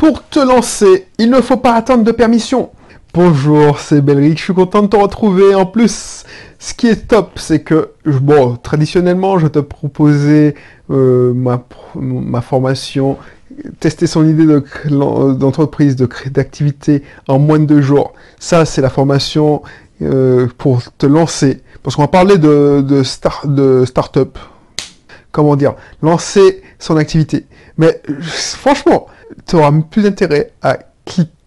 Pour te lancer, il ne faut pas attendre de permission. Bonjour, c'est Belric, je suis content de te retrouver. En plus, ce qui est top, c'est que, bon, traditionnellement, je te proposais euh, ma, ma formation, tester son idée d'entreprise, de, d'activité en moins de deux jours. Ça, c'est la formation euh, pour te lancer. Parce qu'on va parler de, de, de start-up. Comment dire? Lancer son activité. Mais franchement, tu auras plus intérêt à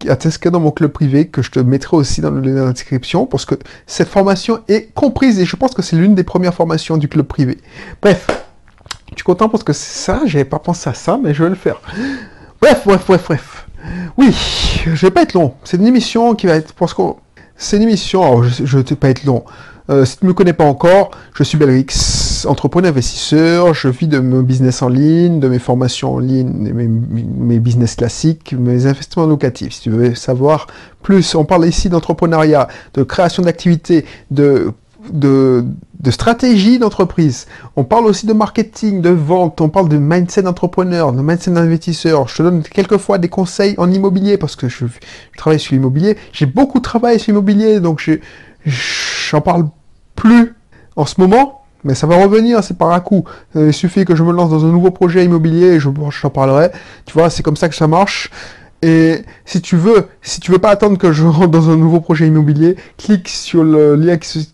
à t'inscrire dans mon club privé que je te mettrai aussi dans le lien description parce que cette formation est comprise et je pense que c'est l'une des premières formations du club privé. Bref, je suis content parce que c'est ça, j'avais pas pensé à ça, mais je vais le faire. Bref, bref, bref, bref. Oui, je vais pas être long. C'est une émission qui va être, parce que c'est une émission, alors je ne vais pas être long. Euh, si tu ne me connais pas encore, je suis Belrix, entrepreneur investisseur, je vis de mon business en ligne, de mes formations en ligne, mes, mes business classiques, mes investissements locatifs. Si tu veux savoir plus, on parle ici d'entrepreneuriat, de création d'activités, de, de, stratégie d'entreprise. On parle aussi de marketing, de vente, on parle de mindset d'entrepreneur, de mindset d'investisseur. Je te donne quelquefois des conseils en immobilier parce que je, je travaille sur l'immobilier. J'ai beaucoup travaillé sur l'immobilier, donc je J'en parle plus en ce moment, mais ça va revenir, c'est par un coup. Euh, il suffit que je me lance dans un nouveau projet immobilier et je t'en parlerai. Tu vois, c'est comme ça que ça marche. Et si tu veux, si tu veux pas attendre que je rentre dans un nouveau projet immobilier, clique sur le lien qui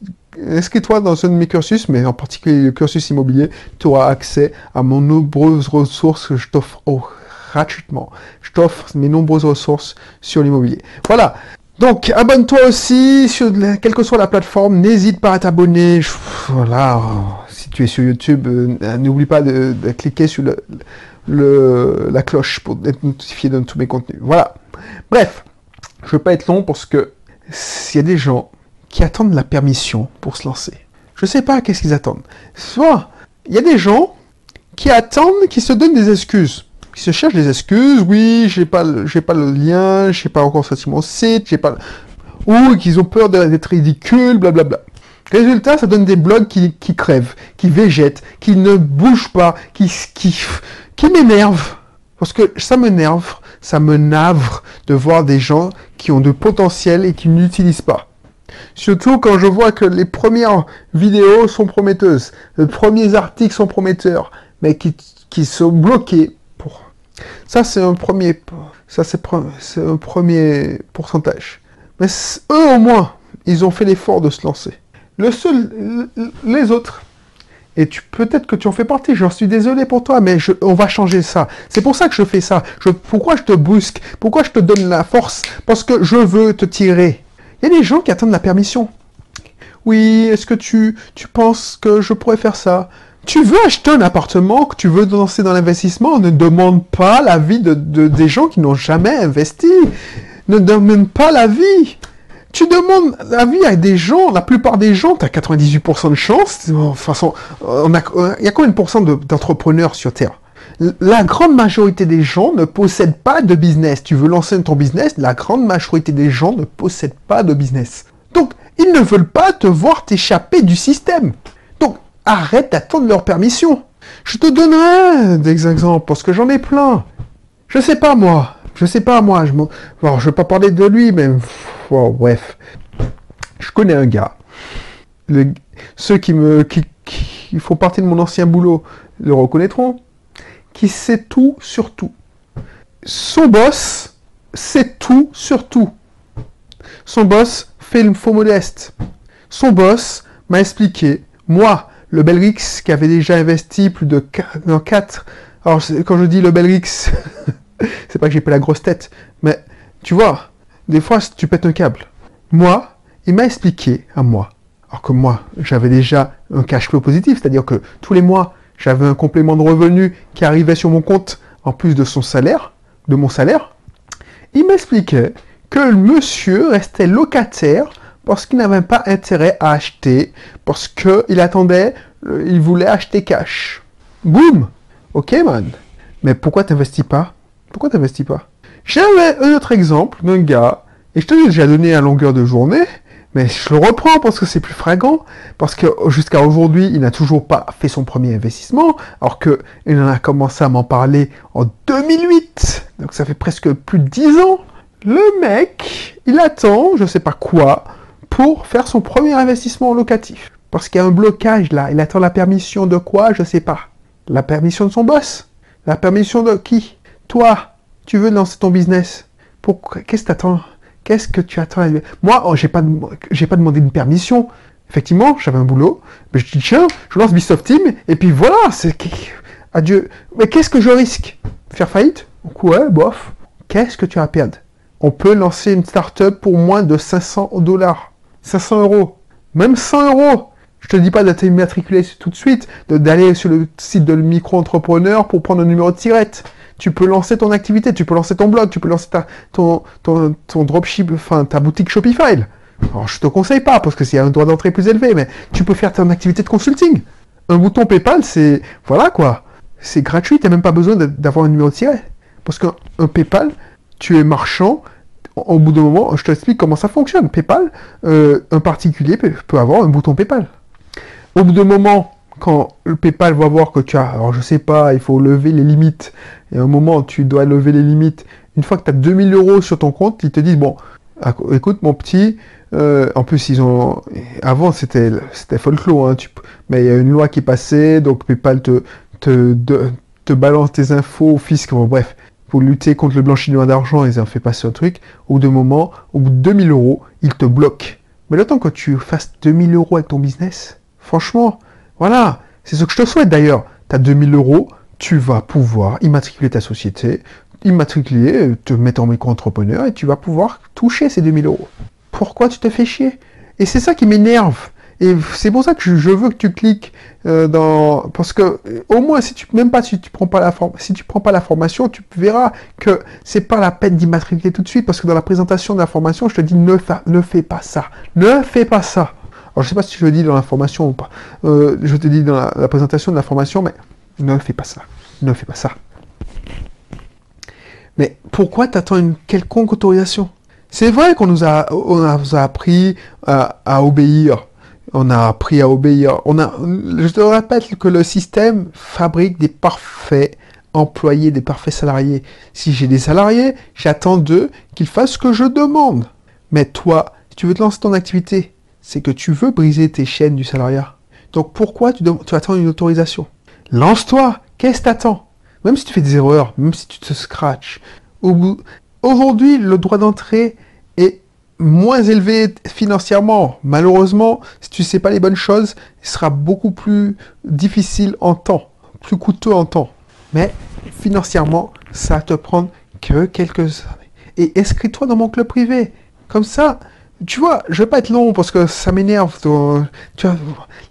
Inscris-toi dans un de mes cursus, mais en particulier le cursus immobilier, tu auras accès à mon nombreuses ressources que je t'offre gratuitement. Je t'offre mes nombreuses ressources sur l'immobilier. Voilà. Donc, abonne-toi aussi, sur quelle que soit la plateforme, n'hésite pas à t'abonner. Voilà, si tu es sur YouTube, euh, n'oublie pas de, cliquer sur la cloche pour être notifié de tous mes contenus. Voilà. Bref, je ne veux pas être long parce que s'il y a des gens qui attendent la permission pour se lancer, je ne sais pas qu'est-ce qu'ils attendent. Soit, il y a des gens qui attendent, qui se donnent des excuses se cherchent des excuses. Oui, j'ai pas, j'ai pas le lien, j'ai pas encore sorti mon site, j'ai pas, ou qu'ils ont peur d'être ridicules, blablabla. Résultat, ça donne des blogs qui, crèvent, qui végètent, qui ne bougent pas, qui, qui, qui m'énervent. Parce que ça m'énerve, ça me navre de voir des gens qui ont de potentiel et qui n'utilisent pas. Surtout quand je vois que les premières vidéos sont prometteuses, les premiers articles sont prometteurs, mais qui sont bloqués ça, c'est un premier, ça, c'est un premier pourcentage. Mais eux, au moins, ils ont fait l'effort de se lancer. Les autres, et peut-être que tu en fais partie, j'en suis désolé pour toi, mais on va changer ça. C'est pour ça que je fais ça. Pourquoi je te brusque Pourquoi je te donne la force? Parce que je veux te tirer. Il y a des gens qui attendent la permission. Oui, est-ce que tu penses que je pourrais faire ça? Tu veux acheter un appartement, que tu veux lancer dans l'investissement, ne demande pas l'avis de, des gens qui n'ont jamais investi. Ne demande pas l'avis. Tu demandes l'avis à des gens, la plupart des gens, tu as 98% de chance. De façon, il y a combien de pourcents d'entrepreneurs sur Terre? La grande majorité des gens ne possèdent pas de business. Tu veux lancer ton business, la grande majorité des gens ne possèdent pas de business. Donc, ils ne veulent pas te voir t'échapper du système arrête d'attendre leur permission. Je te donnerai des exemples parce que j'en ai plein. Je sais pas moi. Je sais pas moi. Je ne vais pas parler de lui, mais bref. Je connais un gars. Ceux qui me qui, qui font partie de mon ancien boulot le reconnaîtront. Qui sait tout sur tout. Son boss sait tout sur tout. Son boss fait le faux modeste. Son boss m'a expliqué, moi, le Belrix qui avait déjà investi plus de 4. Alors quand je dis le Belrix, c'est pas que j'ai pas la grosse tête, mais tu vois, des fois tu pètes un câble. Moi, il m'a expliqué à moi, alors que moi j'avais déjà un cash flow positif, c'est-à-dire que tous les mois j'avais un complément de revenu qui arrivait sur mon compte en plus de son salaire, de mon salaire. Il m'expliquait que le monsieur restait locataire parce qu'il n'avait pas intérêt à acheter, parce qu'il attendait, euh, il voulait acheter cash. Boum Ok, man. Mais pourquoi t'investis pas? Pourquoi t'investis pas? J'avais un autre exemple d'un gars, et je te l'ai déjà donné à longueur de journée, Mais je le reprends parce que c'est plus flagrant, parce que jusqu'à aujourd'hui, il n'a toujours pas fait son premier investissement, alors qu'il en a commencé à m'en parler en 2008, donc ça fait presque plus de 10 ans. Le mec, il attend, je sais pas quoi, pour faire son premier investissement locatif. Parce qu'il y a un blocage là, il attend la permission de quoi, je sais pas. La permission de son boss La permission de qui? Toi, tu veux lancer ton business. Pourquoi Qu'est-ce que t'attends? Qu'est-ce que tu attends? Moi, oh, j'ai pas, demandé une permission. Effectivement, j'avais un boulot. Mais je dis tiens, je lance Bisoft Team et puis voilà, c'est adieu. Mais qu'est-ce que je risque? Faire faillite? Ouais, bof. Qu'est-ce que tu as à perdre? On peut lancer une start-up pour moins de 500 dollars, 500 euros, même 100 euros. Je te dis pas d'être immatriculé tout de suite, d'aller sur le site de micro-entrepreneur pour prendre un numéro de tirette tu peux lancer ton activité, tu peux lancer ton blog, tu peux lancer ta, ton, ton, boutique Shopify. Alors je te conseille pas parce que c'est un droit d'entrée plus élevé, mais tu peux faire ton activité de consulting. Un bouton PayPal, c'est voilà quoi, c'est gratuit, tu n'as même pas besoin d'avoir un numéro de siret. Parce qu'un PayPal, tu es marchand. Au bout d'un moment, je t'explique comment ça fonctionne. PayPal, euh, un particulier peut, avoir un bouton PayPal. Au bout d'un moment, quand le PayPal va voir que tu as, alors je sais pas, il faut lever les limites, et à un moment tu dois lever les limites, une fois que tu as 2000 euros sur ton compte, ils te disent, bon, écoute mon petit, euh, en plus ils ont, avant c'était folklore, hein, mais il y a une loi qui est passée, donc PayPal te, te, te balance tes infos au bref, pour lutter contre le blanchiment d'argent, ils ont fait passer un truc, au bout d'un moment, au bout de 2000 euros, ils te bloquent. Mais le temps que tu fasses 2000 euros avec ton business, franchement, voilà, c'est ce que je te souhaite d'ailleurs. Tu as 2000 euros, tu vas pouvoir immatriculer ta société, immatriculer, te mettre en micro-entrepreneur et tu vas pouvoir toucher ces 2000 euros. Pourquoi tu te fais chier? Et c'est ça qui m'énerve. Et c'est pour ça que je veux que tu cliques euh, dans parce que euh, au moins si tu même pas si tu prends pas la si tu prends pas la formation, tu verras que c'est pas la peine d'immatriculer tout de suite parce que dans la présentation de la formation, je te dis ne, ne fais pas ça. Ne fais pas ça. Alors, je sais pas si je le dis dans l'information ou pas. Euh, je te dis dans la, présentation de la formation, mais ne fais pas ça. Ne fais pas ça. Mais pourquoi t'attends une quelconque autorisation? C'est vrai qu'on nous a, on a, appris à, obéir. On a appris à obéir. On a, je te répète que le système fabrique des parfaits employés, des parfaits salariés. Si j'ai des salariés, j'attends d'eux qu'ils fassent ce que je demande. Mais toi, si tu veux te lancer ton activité, c'est que tu veux briser tes chaînes du salariat. Donc pourquoi tu, attends une autorisation? Lance-toi Qu'est-ce que t'attends? Même si tu fais des erreurs, même si tu te scratches. Aujourd'hui, le droit d'entrée moins élevé financièrement. Malheureusement, si tu ne sais pas les bonnes choses, il sera beaucoup plus difficile en temps, plus coûteux en temps. Mais financièrement, ça va te prendre que quelques années. Et inscris-toi dans mon club privé. Comme ça, tu vois, je vais pas être long parce que ça m'énerve. Tu vois,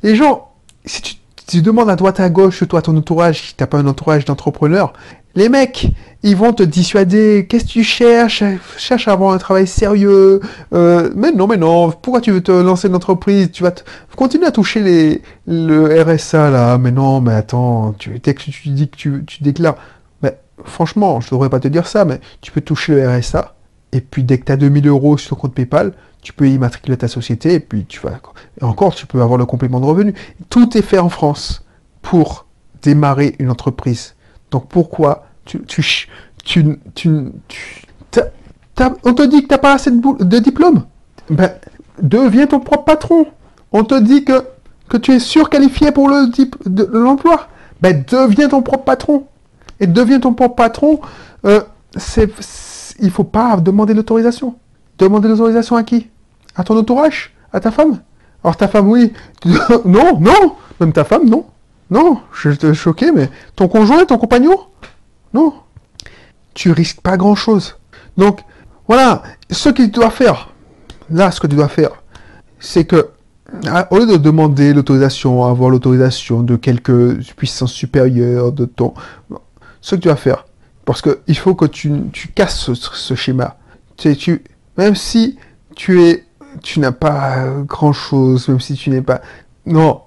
les gens, si tu, demandes à droite à gauche, toi, ton entourage, si t'as pas un entourage d'entrepreneurs, les mecs, ils vont te dissuader. Qu'est-ce que tu cherches? Cherche à avoir un travail sérieux. Euh, mais non, mais non. Pourquoi tu veux te lancer une entreprise Tu vas continuer à toucher les, le RSA là. Mais non, mais attends. Tu, dès que tu dis que tu, déclares, mais franchement, je devrais pas te dire ça, mais tu peux toucher le RSA. Et puis dès que tu as 2000 euros sur ton compte PayPal, tu peux immatriculer ta société et puis tu vas. Encore, tu peux avoir le complément de revenu. Tout est fait en France pour démarrer une entreprise. Donc pourquoi tu. tu, tu, on te dit que tu n'as pas assez de, de diplôme? Ben, Deviens ton propre patron. On te dit que, tu es surqualifié pour le l'emploi. Ben, deviens ton propre patron. Et deviens ton propre patron, euh, il faut pas demander l'autorisation. Demander l'autorisation à qui? À ton entourage? À ta femme? Alors ta femme, oui. non, non Même ta femme, non. Non, je te choqué, mais ton conjoint, ton compagnon? Non. Tu risques pas grand-chose. Donc, voilà, ce que tu dois faire, là, ce que tu dois faire, c'est que, au lieu de demander l'autorisation, avoir l'autorisation de quelques puissances supérieures, de ton... Ce que tu dois faire, parce qu'il faut que tu, casses ce, schéma. Tu, tu, même si tu es, tu n'as pas grand chose, même si tu n'es pas, non,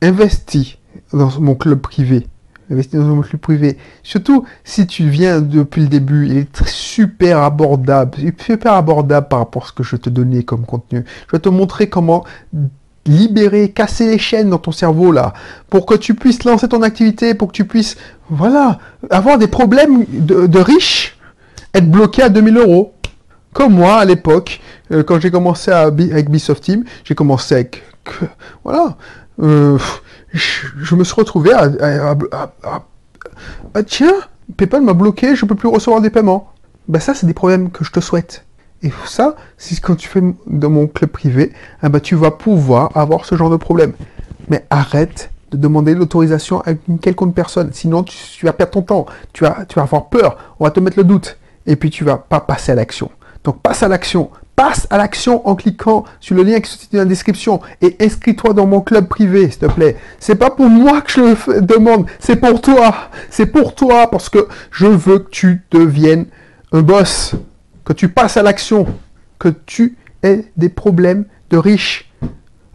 investis dans mon club privé. investis dans un club privé. Surtout si tu viens depuis le début, il est super abordable, super abordable par rapport à ce que je te donnais comme contenu. Je vais te montrer comment libérer, casser les chaînes dans ton cerveau là, pour que tu puisses lancer ton activité, pour que tu puisses, voilà, avoir des problèmes de, riches, être bloqué à 2000 euros. Comme moi à l'époque, euh, quand j'ai commencé avec Bisoft Team, j'ai commencé avec, voilà, euh, je, me suis retrouvé à, à, tiens, PayPal m'a bloqué, je peux plus recevoir des paiements. Ben ça, c'est des problèmes que je te souhaite. Et ça, si quand tu fais dans mon club privé, eh ben, tu vas pouvoir avoir ce genre de problème. Mais arrête de demander l'autorisation à une quelconque personne. Sinon, tu, vas perdre ton temps. Tu vas, tu vas avoir peur. On va te mettre le doute. Et puis, tu vas pas passer à l'action. Donc, passe à l'action. Passe à l'action en cliquant sur le lien qui se situe dans la description et inscris-toi dans mon club privé, s'il te plaît. C'est pas pour moi que je le demande, c'est pour toi. C'est pour toi parce que je veux que tu deviennes un boss que tu passes à l'action, que tu aies des problèmes de riches.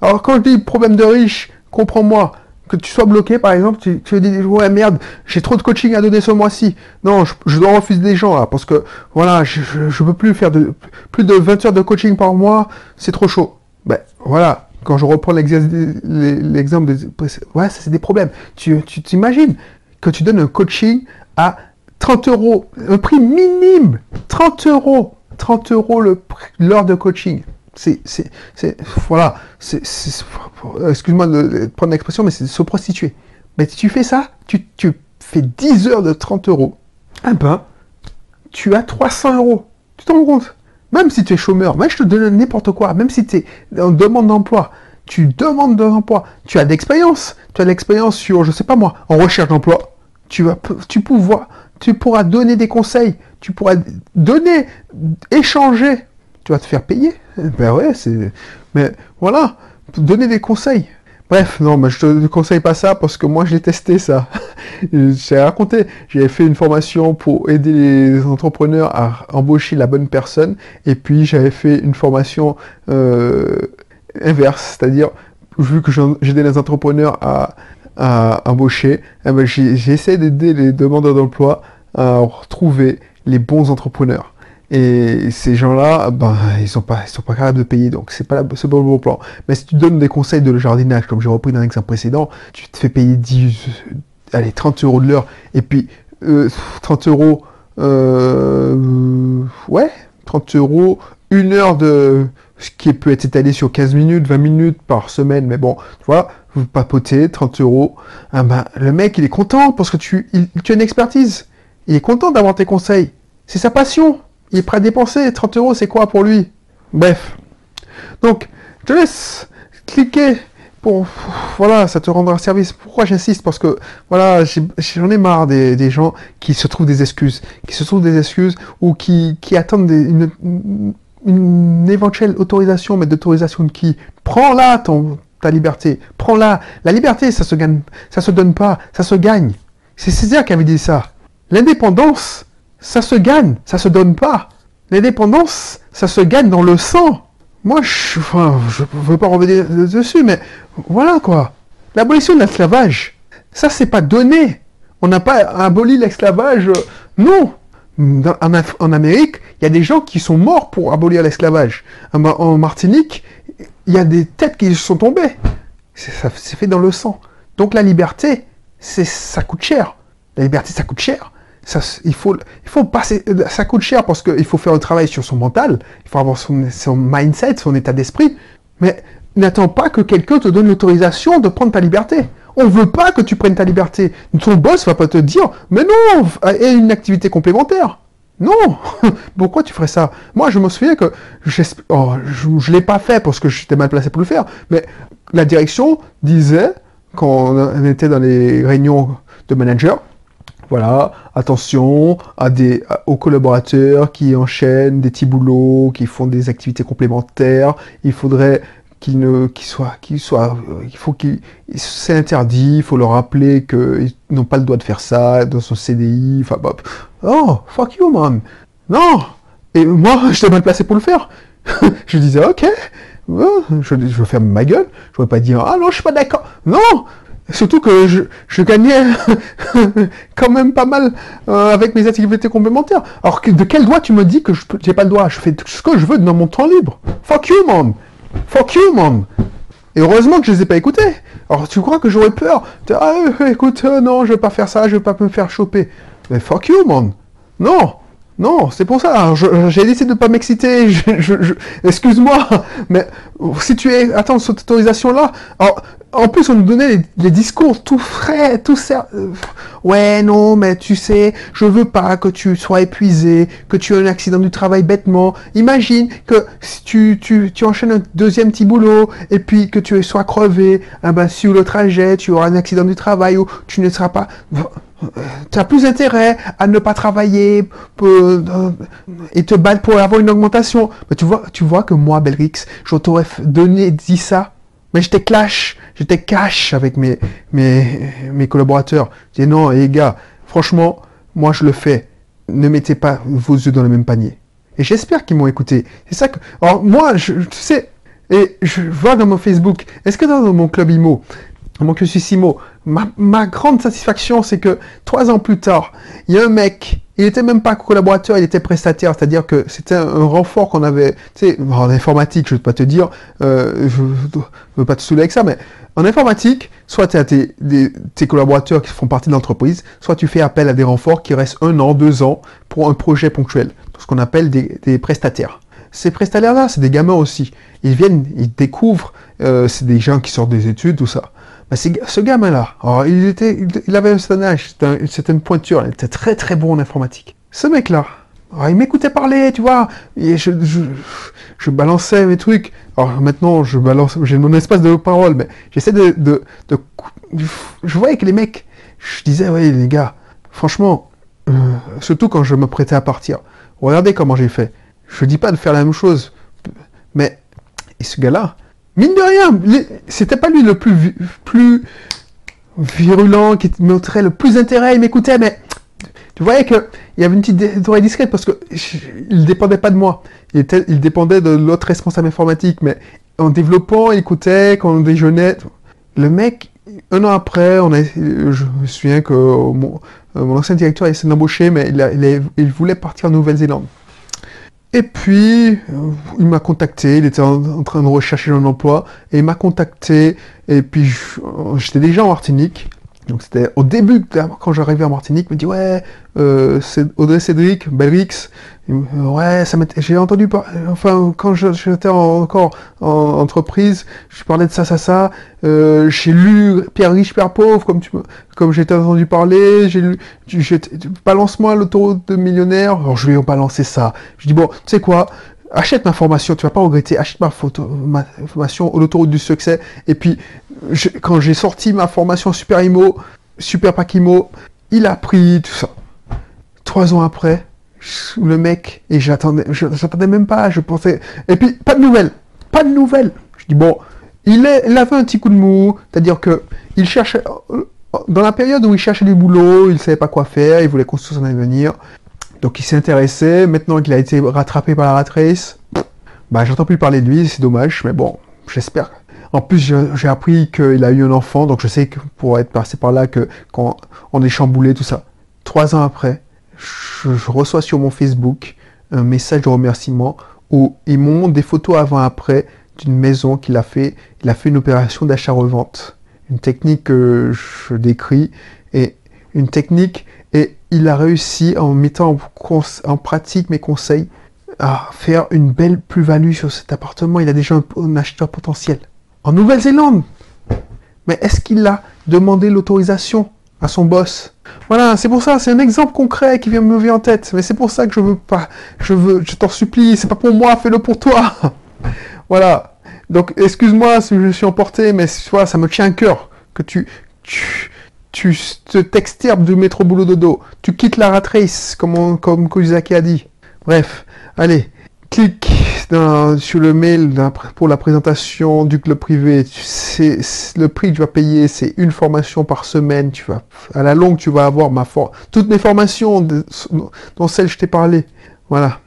Alors quand je dis problème de riches, comprends-moi, que tu sois bloqué par exemple, tu, tu dis ouais merde, j'ai trop de coaching à donner ce mois-ci. Non, je, dois refuser des gens parce que voilà, je, je, peux plus faire plus de 20 heures de coaching par mois, c'est trop chaud. Ben voilà, quand je reprends l'exemple des ouais, ça c'est des problèmes. Tu tu t'imagines que tu donnes un coaching à 30 euros, un prix minime, 30 euros, 30 euros l'heure de coaching. C'est, c'est, c'est, voilà, excuse-moi de prendre l'expression, mais c'est se prostituer. Mais si tu fais ça, tu, tu fais 10 heures de 30 euros, un ben, tu as 300 euros. Tu t'en rends compte? Même si tu es chômeur, même je te donne n'importe quoi, même si tu es en demande d'emploi, tu demandes de l'emploi, tu as d'expérience, tu as de l'expérience sur, je sais pas moi, en recherche d'emploi, tu vas, tu tu pourras donner des conseils, tu pourras donner, échanger, tu vas te faire payer. Ben ouais, c'est. Mais voilà, donner des conseils. Bref, non, mais je te conseille pas ça parce que moi je l'ai testé ça. j'ai raconté, j'avais fait une formation pour aider les entrepreneurs à embaucher la bonne personne et puis j'avais fait une formation euh, inverse, c'est-à-dire vu que j'aidais les entrepreneurs à à embaucher, eh ben, j'essaie d'aider les demandeurs d'emploi à retrouver les bons entrepreneurs. Et ces gens-là, ben, ils sont pas, ils sont pas capables de payer, donc c'est pas, c'est pas le bon plan. Mais si tu donnes des conseils de jardinage, comme j'ai repris dans l'exemple précédent, tu te fais payer 10, allez, 30 euros de l'heure, et puis, 30 euh, euros, euh, ouais, 30 euros, une heure de, ce qui peut être étalé sur 15 minutes, 20 minutes par semaine, mais bon, tu vois, vous papotez, 30 euros, ah ben, le mec, il est content parce que tu, tu as une expertise. Il est content d'avoir tes conseils. C'est sa passion. Il est prêt à dépenser. 30 euros, c'est quoi pour lui? Bref. Donc, je te laisse cliquer pour... Voilà, ça te rendra service. Pourquoi j'insiste? Parce que, voilà, j'en ai, marre des, gens qui se trouvent des excuses. Qui se trouvent des excuses ou qui, qui attendent une, une éventuelle autorisation, mais d'autorisation de qui? Prends-la, ton, ta liberté. Prends-la. La liberté, ça se gagne, ça se donne pas, ça se gagne. C'est Césaire qui avait dit ça. L'indépendance, ça se gagne, ça se donne pas. L'indépendance, ça se gagne dans le sang. Moi, je ne veux pas revenir dessus, mais voilà quoi. L'abolition de l'esclavage, ça c'est pas donné. On n'a pas aboli l'esclavage. Non. en, Amérique, il y a des gens qui sont morts pour abolir l'esclavage. En, Martinique, il y a des têtes qui sont tombées. C'est fait dans le sang. Donc la liberté, ça coûte cher. La liberté, ça coûte cher il faut, il faut passer, ça coûte cher parce qu'il faut faire un travail sur son mental, il faut avoir son, mindset, son état d'esprit, mais n'attends pas que quelqu'un te donne l'autorisation de prendre ta liberté. On veut pas que tu prennes ta liberté. Ton boss va pas te dire, mais non, et une activité complémentaire. Non Pourquoi tu ferais ça? Moi, je me souviens que oh, je ne l'ai pas fait parce que j'étais mal placé pour le faire, mais la direction disait, quand on était dans les réunions de managers, voilà, attention aux collaborateurs qui enchaînent des petits boulots, qui font des activités complémentaires. Il faudrait qu'ils ne, soient, euh, il faut qu'ils, c'est interdit. Il faut leur rappeler qu'ils n'ont pas le droit de faire ça dans son CDI. Enfin, bah, oh, fuck you, man. Non. Et moi, j'étais mal placé pour le faire. je disais, ok, je, je veux faire ma gueule. Je ne vais pas dire, ah non, je suis pas d'accord. Non, Surtout que je, gagnais quand même pas mal euh, avec mes activités complémentaires. Alors de quel droit tu me dis que je j'ai pas le droit Je fais ce que je veux dans mon temps libre. Fuck you, man. Fuck you, man. Et heureusement que je les ai pas écoutés. Alors tu crois que j'aurais peur Ah, euh, écoute, euh, non, je vais pas faire ça, je vais pas me faire choper. Mais fuck you, man. Non. Non, c'est pour ça. J'ai décidé de ne pas m'exciter. Excuse-moi, mais si tu es, attends, cette autorisation-là. En plus, on nous donnait les, discours tout frais, tout ça. Euh, ouais, non, mais tu sais, je veux pas que tu sois épuisé, que tu aies un accident du travail bêtement. Imagine que si tu, enchaînes un deuxième petit boulot et puis que tu sois crevé, ah ben, sur le trajet, tu auras un accident du travail ou tu ne seras pas tu as plus intérêt à ne pas travailler euh, et te battre pour avoir une augmentation. Mais tu vois, tu vois que moi, Belrix, je t'aurais donné, dit ça, mais j'étais clash, j'étais cash avec mes, mes, mes collaborateurs. Je dis non, les gars, franchement, moi je le fais. Ne mettez pas vos yeux dans le même panier. Et j'espère qu'ils m'ont écouté. C'est ça que. Alors moi, je, tu sais, et je vois dans mon Facebook, est-ce que dans mon club IMO, mon cursus IMO, ma, grande satisfaction, c'est que trois ans plus tard, il y a un mec, il était même pas collaborateur, il était prestataire, c'est-à-dire que c'était un, renfort qu'on avait, tu sais, en informatique, je ne veux pas te dire, euh, je ne veux pas te saouler avec ça, mais en informatique, soit tu as tes, tes, collaborateurs qui font partie de l'entreprise, soit tu fais appel à des renforts qui restent un an, deux ans pour un projet ponctuel, ce qu'on appelle des, des prestataires. Ces prestataires-là, c'est des gamins aussi. Ils viennent, ils découvrent, euh, c'est des gens qui sortent des études, tout ça. Bah, ce gamin-là, il, était, il, avait un âge, c'était une pointure, il était très très bon en informatique. Ce mec-là, il m'écoutait parler, tu vois, je, je, balançais mes trucs. Alors maintenant, je balance, j'ai mon espace de parole, mais j'essaie de, de, Je voyais que les mecs, je disais, oui, les gars, franchement, euh, surtout quand je me prêtais à partir, regardez comment j'ai fait. Je dis pas de faire la même chose, mais, et ce gars-là, mine de rien, c'était pas lui le plus, virulent, qui montrait le plus intérêt, il m'écoutait, mais tu voyais qu'il y avait une petite oreille discrète parce que il dépendait pas de moi. Il, dépendait de l'autre responsable informatique, mais en développant, il écoutait quand on déjeunait. Le mec, un an après, a, je me souviens que mon, ancien directeur essayé d'embaucher, mais il voulait partir en Nouvelle-Zélande. Et puis, euh, il m'a contacté, il était en, train de rechercher un emploi, et il m'a contacté, et puis j'étais déjà en Martinique, donc c'était au début, quand j'arrivais en Martinique, il me dit ouais, euh, c'est Audrey Cédric, Belrix, ouais, ça j'ai entendu, enfin quand j'étais encore en entreprise, je parlais de ça, ça, ça, euh, j'ai lu Pierre riche, Père pauvre, comme comme j'ai entendu parler, j'ai lu, balance-moi l'autoroute de millionnaire, alors je lui ai balancé ça. Je dis bon, tu sais quoi, achète ma formation, tu vas pas regretter, achète ma, photo, ma formation l'autoroute du succès. Et puis, quand j'ai sorti ma formation Super Imo, Super Pack Imo, il a pris tout ça. Trois ans après, le mec, et j'attendais, j'attendais même pas, je pensais, et puis, pas de nouvelles, pas de nouvelles. Je dis, bon, il, avait un petit coup de mou, c'est-à-dire que, il cherchait, dans la période où il cherchait du boulot, il savait pas quoi faire, il voulait construire son avenir. Donc il s'est intéressé, maintenant qu'il a été rattrapé par la rat race, bah j'entends plus parler de lui, c'est dommage, mais bon, j'espère. En plus, j'ai appris qu'il a eu un enfant, donc je sais que pour être passé par là, que quand on est chamboulé, tout ça. Trois ans après, je, reçois sur mon Facebook un message de remerciement où il montre des photos avant-après d'une maison qu'il a fait. Il a fait une opération d'achat-revente. Une technique que je décris et une technique il a réussi, en mettant en, pratique mes conseils, à faire une belle plus-value sur cet appartement. Il a déjà un, acheteur potentiel. En Nouvelle-Zélande Mais est-ce qu'il a demandé l'autorisation à son boss? Voilà, c'est pour ça, c'est un exemple concret qui vient me venir en tête. Mais c'est pour ça que je veux pas, je veux, je t'en supplie, c'est pas pour moi, fais-le pour toi. voilà. Donc, excuse-moi si je suis emporté, mais toi, ça me tient à cœur que tu, tu te t'extirpes du métro boulot dodo, tu quittes la rat race, comme, comme Kozaki a dit. Bref, allez, clique sur le mail pour la présentation du club privé. C'est le prix que tu vas payer, c'est une formation par semaine. Tu vas, à la longue, tu vas avoir ma toutes mes formations, dont celles que je t'ai parlé. Voilà.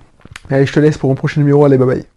Allez, je te laisse pour mon prochain numéro. Allez, bye bye.